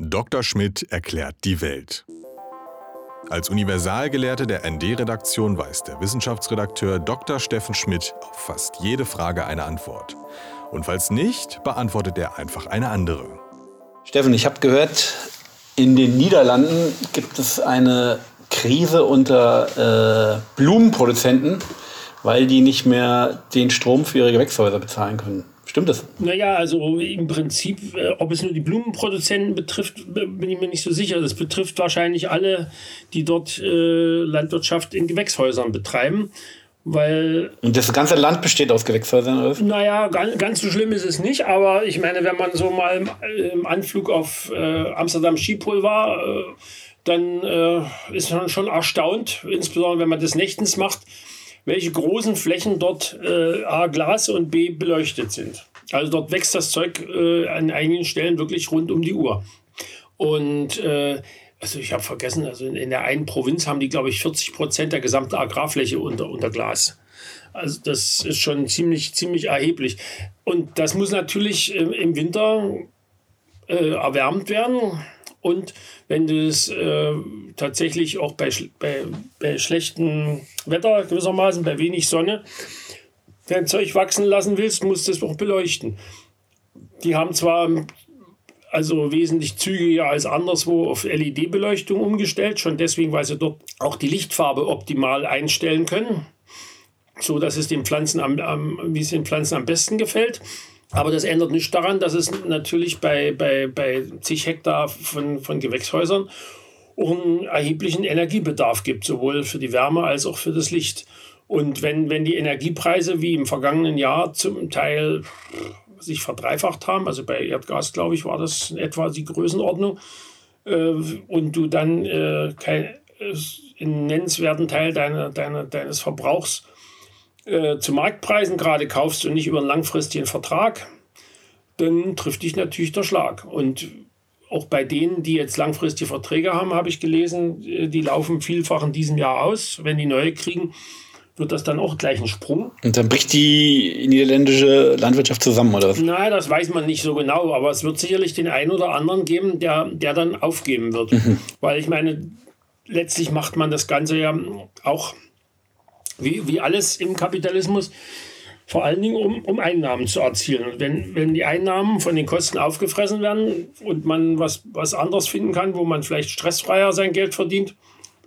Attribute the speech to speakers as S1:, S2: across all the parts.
S1: Dr. Schmidt erklärt die Welt. Als Universalgelehrte der ND-Redaktion weiß der Wissenschaftsredakteur Dr. Steffen Schmidt auf fast jede Frage eine Antwort. Und falls nicht, beantwortet er einfach eine andere.
S2: Steffen, ich habe gehört, in den Niederlanden gibt es eine Krise unter äh, Blumenproduzenten, weil die nicht mehr den Strom für ihre Gewächshäuser bezahlen können. Stimmt das?
S3: Naja, also im Prinzip, äh, ob es nur die Blumenproduzenten betrifft, bin ich mir nicht so sicher. Das betrifft wahrscheinlich alle, die dort äh, Landwirtschaft in Gewächshäusern betreiben. Weil,
S2: Und das ganze Land besteht aus Gewächshäusern, oder?
S3: Naja, ganz, ganz so schlimm ist es nicht, aber ich meine, wenn man so mal im, im Anflug auf äh, Amsterdam Schiphol war, äh, dann äh, ist man schon erstaunt, insbesondere wenn man das nächtens macht, welche großen Flächen dort äh, A Glas und B beleuchtet sind. Also dort wächst das Zeug äh, an einigen Stellen wirklich rund um die Uhr. Und äh, also ich habe vergessen, also in, in, der einen Provinz haben die, glaube ich, 40 Prozent der gesamten Agrarfläche unter, unter Glas. Also das ist schon ziemlich, ziemlich erheblich. Und das muss natürlich äh, im Winter äh, erwärmt werden. Und wenn du es äh, tatsächlich auch bei, bei, bei schlechtem Wetter gewissermaßen, bei wenig Sonne, dein Zeug wachsen lassen willst, musst du es auch beleuchten. Die haben zwar also wesentlich zügiger als anderswo auf LED-Beleuchtung umgestellt, schon deswegen, weil sie dort auch die Lichtfarbe optimal einstellen können, so dass es den Pflanzen am, am wie es den Pflanzen am besten gefällt. Aber das ändert nicht daran, dass es natürlich bei, bei, bei zig Hektar von, von Gewächshäusern auch einen erheblichen Energiebedarf gibt, sowohl für die Wärme als auch für das Licht. Und wenn, wenn die Energiepreise wie im vergangenen Jahr zum Teil sich verdreifacht haben, also bei Erdgas, glaube ich, war das in etwa die Größenordnung, äh, und du dann äh, kein, einen nennenswerten Teil deiner, deiner, deines Verbrauchs äh, zu Marktpreisen gerade kaufst und nicht über einen langfristigen Vertrag, dann trifft dich natürlich der Schlag. Und auch bei denen, die jetzt langfristige Verträge haben, habe ich gelesen, äh, die laufen vielfach in diesem Jahr aus. Wenn die neue kriegen, wird das dann auch gleich ein Sprung.
S2: Und dann bricht die niederländische Landwirtschaft zusammen, oder was?
S3: Nein, das weiß man nicht so genau, aber es wird sicherlich den einen oder anderen geben, der, der dann aufgeben wird. Mhm. Weil ich meine, letztlich macht man das Ganze ja auch wie, wie alles im Kapitalismus, vor allen Dingen, um, um Einnahmen zu erzielen. Und wenn, wenn die Einnahmen von den Kosten aufgefressen werden und man was, was anderes finden kann, wo man vielleicht stressfreier sein Geld verdient,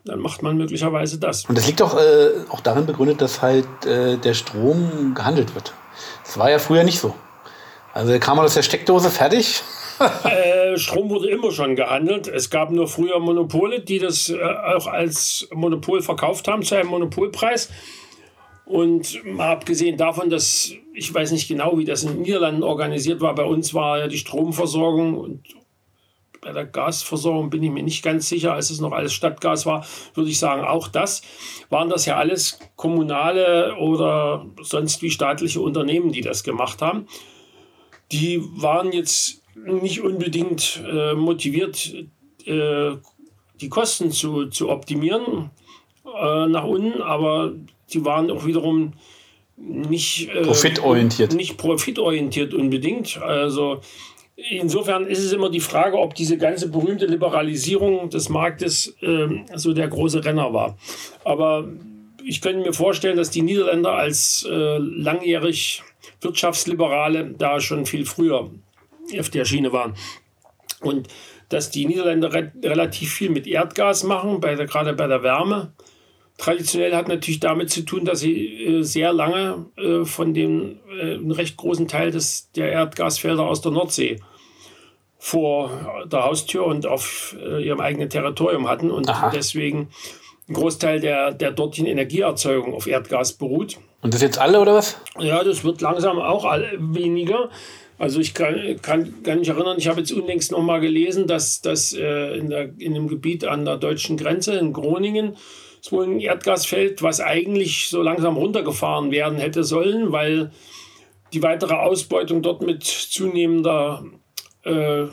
S3: dann macht man möglicherweise das.
S2: Und das liegt auch, äh, auch darin begründet, dass halt äh, der Strom gehandelt wird. Das war ja früher nicht so. Also kam man aus der Steckdose fertig.
S3: Äh, Strom wurde immer schon gehandelt. Es gab nur früher Monopole, die das äh, auch als Monopol verkauft haben zu einem Monopolpreis. Und mal abgesehen davon, dass ich weiß nicht genau, wie das in den Niederlanden organisiert war, bei uns war ja die Stromversorgung und bei der Gasversorgung bin ich mir nicht ganz sicher, als es noch alles Stadtgas war, würde ich sagen, auch das waren das ja alles kommunale oder sonst wie staatliche Unternehmen, die das gemacht haben. Die waren jetzt nicht unbedingt äh, motiviert, äh, die Kosten zu, zu optimieren äh, nach unten, aber die waren auch wiederum nicht
S2: äh, profitorientiert.
S3: Nicht profitorientiert unbedingt. Also insofern ist es immer die Frage, ob diese ganze berühmte Liberalisierung des Marktes äh, so der große Renner war. Aber ich könnte mir vorstellen, dass die Niederländer als äh, langjährig Wirtschaftsliberale da schon viel früher auf der Schiene waren. Und dass die Niederländer re relativ viel mit Erdgas machen, bei der, gerade bei der Wärme traditionell hat natürlich damit zu tun, dass sie äh, sehr lange äh, von dem äh, einen recht großen Teil des, der Erdgasfelder aus der Nordsee vor der Haustür und auf äh, ihrem eigenen Territorium hatten und Aha. deswegen ein Großteil der, der dortigen Energieerzeugung auf Erdgas beruht.
S2: Und das jetzt alle oder was?
S3: Ja, das wird langsam auch weniger. Also ich kann, kann, kann mich erinnern, ich habe jetzt unlängst noch mal gelesen, dass, dass äh, in, der, in dem Gebiet an der deutschen Grenze in Groningen es wohl ein Erdgasfeld, was eigentlich so langsam runtergefahren werden hätte sollen, weil die weitere Ausbeutung dort mit zunehmender äh,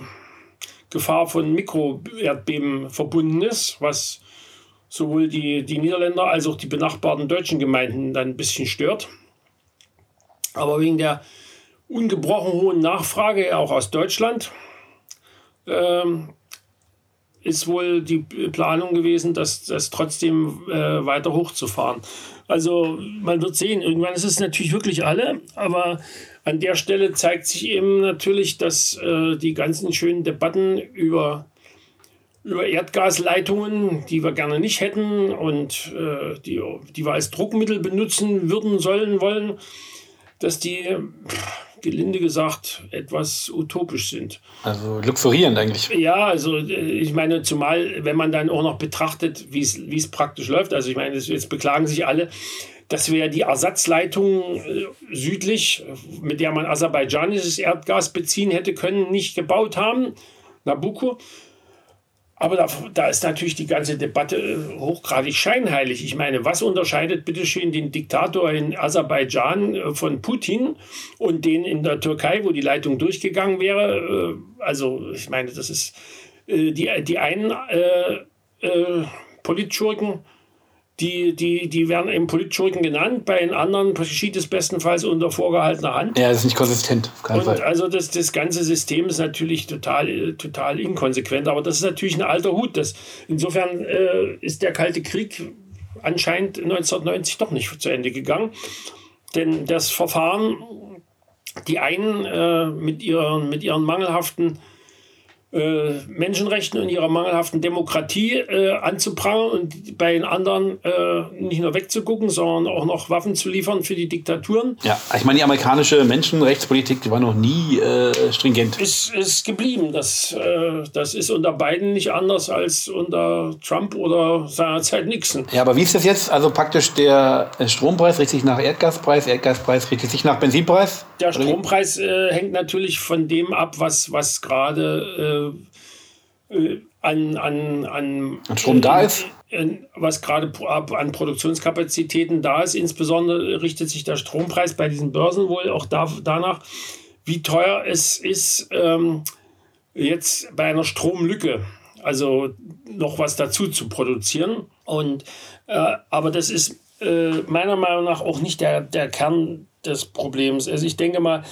S3: Gefahr von Mikroerdbeben verbunden ist, was sowohl die, die Niederländer als auch die benachbarten deutschen Gemeinden dann ein bisschen stört. Aber wegen der ungebrochen hohen Nachfrage, auch aus Deutschland, ähm, ist wohl die Planung gewesen, das, das trotzdem äh, weiter hochzufahren. Also man wird sehen, irgendwann ist es natürlich wirklich alle, aber an der Stelle zeigt sich eben natürlich, dass äh, die ganzen schönen Debatten über, über Erdgasleitungen, die wir gerne nicht hätten und äh, die, die wir als Druckmittel benutzen würden, sollen, wollen, dass die gelinde gesagt, etwas utopisch sind.
S2: Also luxurierend eigentlich.
S3: Ja, also äh, ich meine, zumal, wenn man dann auch noch betrachtet, wie es praktisch läuft. Also ich meine, jetzt beklagen sich alle, dass wir die Ersatzleitung äh, südlich, mit der man aserbaidschanisches Erdgas beziehen hätte können, nicht gebaut haben. Nabucco. Aber da, da, ist natürlich die ganze Debatte äh, hochgradig scheinheilig. Ich meine, was unterscheidet bitteschön den Diktator in Aserbaidschan äh, von Putin und den in der Türkei, wo die Leitung durchgegangen wäre? Äh, also, ich meine, das ist die, die einen äh, äh, Politschurken die, die, die werden eben Politschurken genannt, bei den anderen geschieht es bestenfalls unter vorgehaltener Hand.
S2: Ja, das ist nicht konsistent.
S3: Und Fall. also das, das ganze System ist natürlich total, total inkonsequent, aber das ist natürlich ein alter Hut. Das, insofern äh, ist der Kalte Krieg anscheinend 1990 doch nicht zu Ende gegangen. Denn das Verfahren, die einen äh, mit, ihren, mit ihren mangelhaften äh, Menschenrechten und ihrer mangelhaften Demokratie äh, anzuprangern und bei den anderen äh, nicht nur wegzugucken, sondern auch noch Waffen zu liefern für die Diktaturen.
S2: Ja, ich meine, die amerikanische Menschenrechtspolitik, die war noch nie äh, stringent.
S3: Ist, ist geblieben. Das, äh, das ist unter Biden nicht anders als unter Trump oder seinerzeit Nixon.
S2: Ja, aber wie ist das jetzt? Also praktisch der Strompreis richtet sich nach Erdgaspreis, Erdgaspreis richtet sich nach Benzinpreis?
S3: Der Strompreis äh, hängt natürlich von dem ab, was, was gerade äh, an, an, an,
S2: an Strom da ist?
S3: was gerade an Produktionskapazitäten da ist. Insbesondere richtet sich der Strompreis bei diesen Börsen wohl auch da, danach, wie teuer es ist, ähm, jetzt bei einer Stromlücke, also noch was dazu zu produzieren. Und, äh, aber das ist äh, meiner Meinung nach auch nicht der, der Kern des Problems. Also ich denke mal,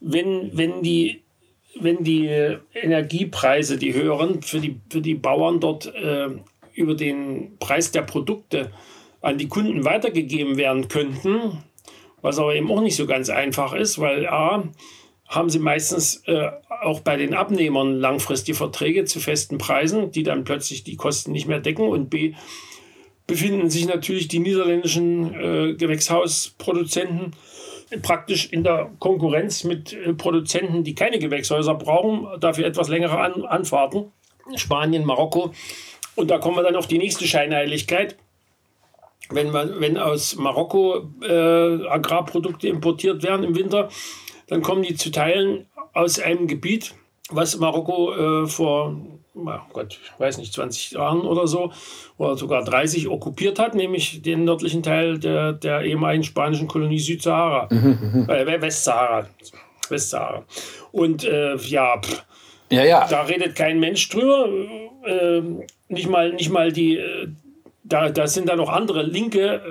S3: wenn, wenn die wenn die Energiepreise, die höheren, für die, für die Bauern dort äh, über den Preis der Produkte an die Kunden weitergegeben werden könnten, was aber eben auch nicht so ganz einfach ist, weil A, haben sie meistens äh, auch bei den Abnehmern langfristige Verträge zu festen Preisen, die dann plötzlich die Kosten nicht mehr decken und B, befinden sich natürlich die niederländischen äh, Gewächshausproduzenten praktisch in der Konkurrenz mit äh, Produzenten, die keine Gewächshäuser brauchen, dafür etwas längere An Anfahrten. Spanien, Marokko. Und da kommen wir dann auf die nächste Scheinheiligkeit. Wenn, man, wenn aus Marokko äh, Agrarprodukte importiert werden im Winter, dann kommen die zu Teilen aus einem Gebiet, was Marokko äh, vor oh Gott, ich weiß nicht, 20 Jahren oder so, oder sogar 30 okkupiert hat, nämlich den nördlichen Teil der, der ehemaligen spanischen Kolonie Südsahara, mhm, mhm. äh, Westsahara. Westsahara. Und äh, ja, pff,
S2: ja, ja,
S3: da redet kein Mensch drüber. Äh, nicht, mal, nicht mal die, äh, da, da sind dann noch andere Linke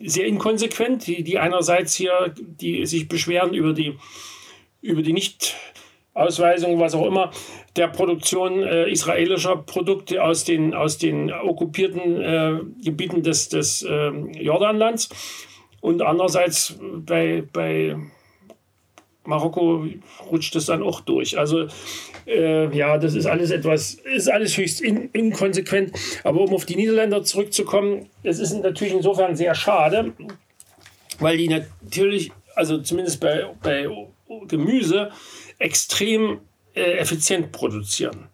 S3: äh, sehr inkonsequent, die, die einerseits hier, die sich beschweren über die, über die nicht Ausweisung, was auch immer, der Produktion äh, israelischer Produkte aus den, aus den okkupierten äh, Gebieten des, des äh, Jordanlands. Und andererseits bei, bei Marokko rutscht es dann auch durch. Also äh, ja, das ist alles etwas, ist alles höchst in, inkonsequent. Aber um auf die Niederländer zurückzukommen, es ist natürlich insofern sehr schade, weil die natürlich, also zumindest bei, bei Gemüse, extrem effizient produzieren.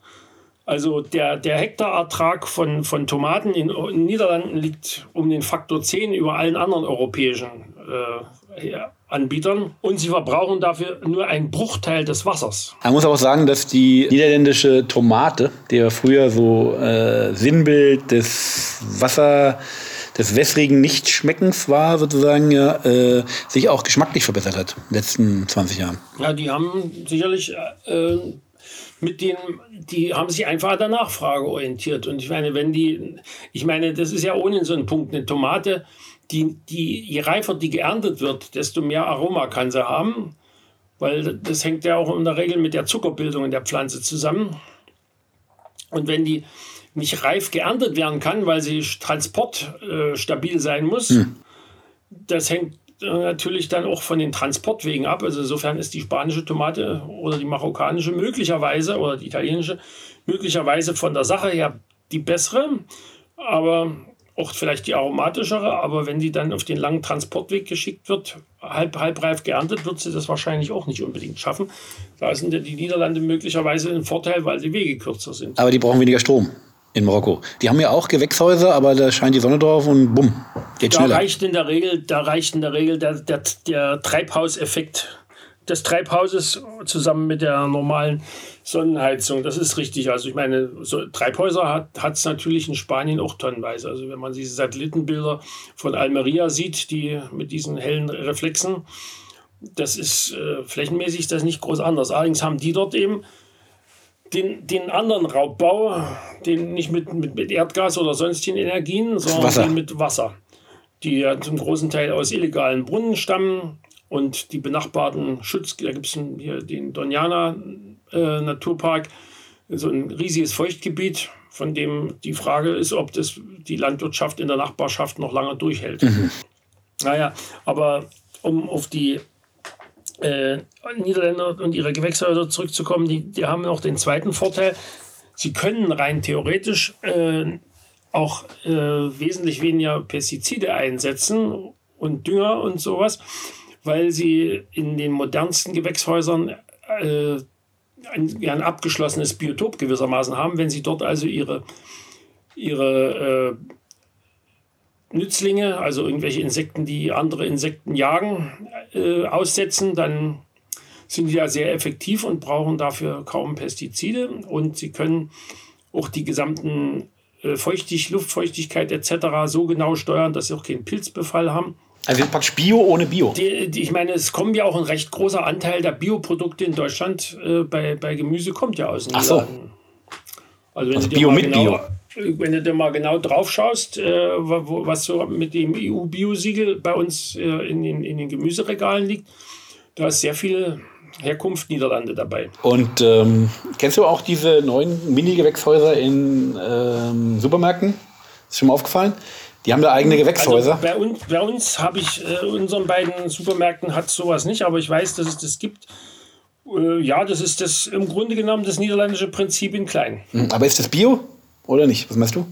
S3: Also der, der Hektarertrag von, von Tomaten in, in den Niederlanden liegt um den Faktor 10 über allen anderen europäischen äh, Anbietern und sie verbrauchen dafür nur einen Bruchteil des Wassers.
S2: Man muss auch sagen, dass die niederländische Tomate, die ja früher so äh, Sinnbild des Wasser des wässrigen Nichtschmeckens war, sozusagen, ja, äh, sich auch geschmacklich verbessert hat in den letzten 20 Jahren.
S3: Ja, die haben sicherlich äh, mit den, die haben sich einfach an der Nachfrage orientiert. Und ich meine, wenn die, ich meine, das ist ja ohnehin so ein Punkt, eine Tomate, die, die, je reifer die geerntet wird, desto mehr Aroma kann sie haben. Weil das hängt ja auch in der Regel mit der Zuckerbildung in der Pflanze zusammen. Und wenn die nicht reif geerntet werden kann, weil sie transportstabil äh, sein muss, hm. das hängt äh, natürlich dann auch von den Transportwegen ab. Also insofern ist die spanische Tomate oder die marokkanische möglicherweise oder die italienische möglicherweise von der Sache her die bessere, aber auch vielleicht die aromatischere. Aber wenn die dann auf den langen Transportweg geschickt wird, halb, halbreif geerntet, wird sie das wahrscheinlich auch nicht unbedingt schaffen. Da sind die Niederlande möglicherweise ein Vorteil, weil die Wege kürzer sind.
S2: Aber die brauchen weniger Strom in Marokko. Die haben ja auch Gewächshäuser, aber da scheint die Sonne drauf und bumm,
S3: geht da schneller. Reicht in der Regel, da reicht in der Regel der, der, der Treibhauseffekt des Treibhauses zusammen mit der normalen Sonnenheizung. Das ist richtig. Also ich meine, so Treibhäuser hat es natürlich in Spanien auch tonnenweise. Also wenn man diese Satellitenbilder von Almeria sieht, die mit diesen hellen Reflexen, das ist äh, flächenmäßig das nicht groß anders. Allerdings haben die dort eben den, den anderen Raubbau, den nicht mit, mit, mit Erdgas oder sonstigen Energien, sondern mit Wasser, die ja zum großen Teil aus illegalen Brunnen stammen und die benachbarten Schutz, da gibt es hier den Doniana äh, Naturpark, so ein riesiges Feuchtgebiet, von dem die Frage ist, ob das die Landwirtschaft in der Nachbarschaft noch lange durchhält. Mhm. Naja, aber um auf die äh, Niederländer und ihre Gewächshäuser zurückzukommen, die, die haben noch den zweiten Vorteil. Sie können rein theoretisch äh, auch äh, wesentlich weniger Pestizide einsetzen und Dünger und sowas, weil sie in den modernsten Gewächshäusern äh, ein, ein, abgeschlossenes Biotop gewissermaßen haben. Wenn sie dort also ihre, ihre äh, Nützlinge, also irgendwelche Insekten, die andere Insekten jagen, äh, aussetzen, dann sind die ja sehr effektiv und brauchen dafür kaum Pestizide und sie können auch die gesamten äh, Feuchtig, Luftfeuchtigkeit etc. so genau steuern, dass sie auch keinen Pilzbefall haben.
S2: Also praktisch Bio ohne Bio.
S3: Die, die, ich meine, es kommt ja auch ein recht großer Anteil der Bioprodukte in Deutschland äh, bei, bei Gemüse kommt ja aus
S2: den Ach so.
S3: Also, wenn also Bio mit genau, Bio wenn du dir mal genau drauf schaust, äh, was so mit dem EU-Biosiegel bei uns äh, in, den, in den Gemüseregalen liegt, da ist sehr viel Herkunft Niederlande dabei.
S2: Und ähm, kennst du auch diese neuen Mini-Gewächshäuser in ähm, Supermärkten? Ist schon mal aufgefallen? Die haben da eigene Gewächshäuser.
S3: Also bei uns, bei uns habe ich, äh, unseren beiden Supermärkten hat sowas nicht, aber ich weiß, dass es das gibt. Äh, ja, das ist das im Grunde genommen das niederländische Prinzip in klein.
S2: Hm, aber ist das Bio? Oder nicht? Was meinst du?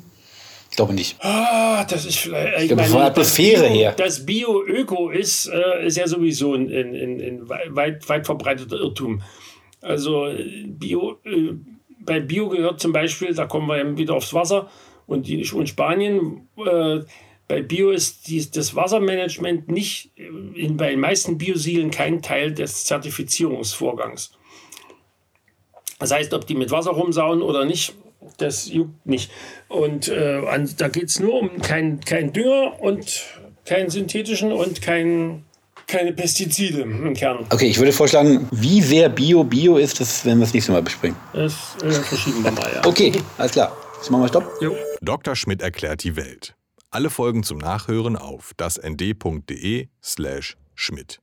S2: Ich glaube nicht.
S3: Ah, das ist vielleicht.
S2: Ich, ich glaube, von der Atmosphäre her.
S3: Das Bio-Öko ist, äh, ist ja sowieso ein, ein, ein weit, weit verbreiteter Irrtum. Also Bio, äh, bei Bio gehört zum Beispiel, da kommen wir eben wieder aufs Wasser und, die, und Spanien. Äh, bei Bio ist die, das Wassermanagement nicht in, bei den meisten Biosiegeln kein Teil des Zertifizierungsvorgangs. Das heißt, ob die mit Wasser rumsauen oder nicht, das juckt nicht. Und äh, da geht es nur um keinen kein Dünger und keinen synthetischen und kein, keine Pestizide im Kern.
S2: Okay, ich würde vorschlagen, wie sehr Bio Bio ist, das werden wir das nächste Mal besprechen.
S3: Das äh, verschieben wir mal, ja.
S2: Okay, alles klar. Jetzt machen wir Stopp.
S1: Jo. Dr. Schmidt erklärt die Welt. Alle Folgen zum Nachhören auf dasnd.de slash Schmidt.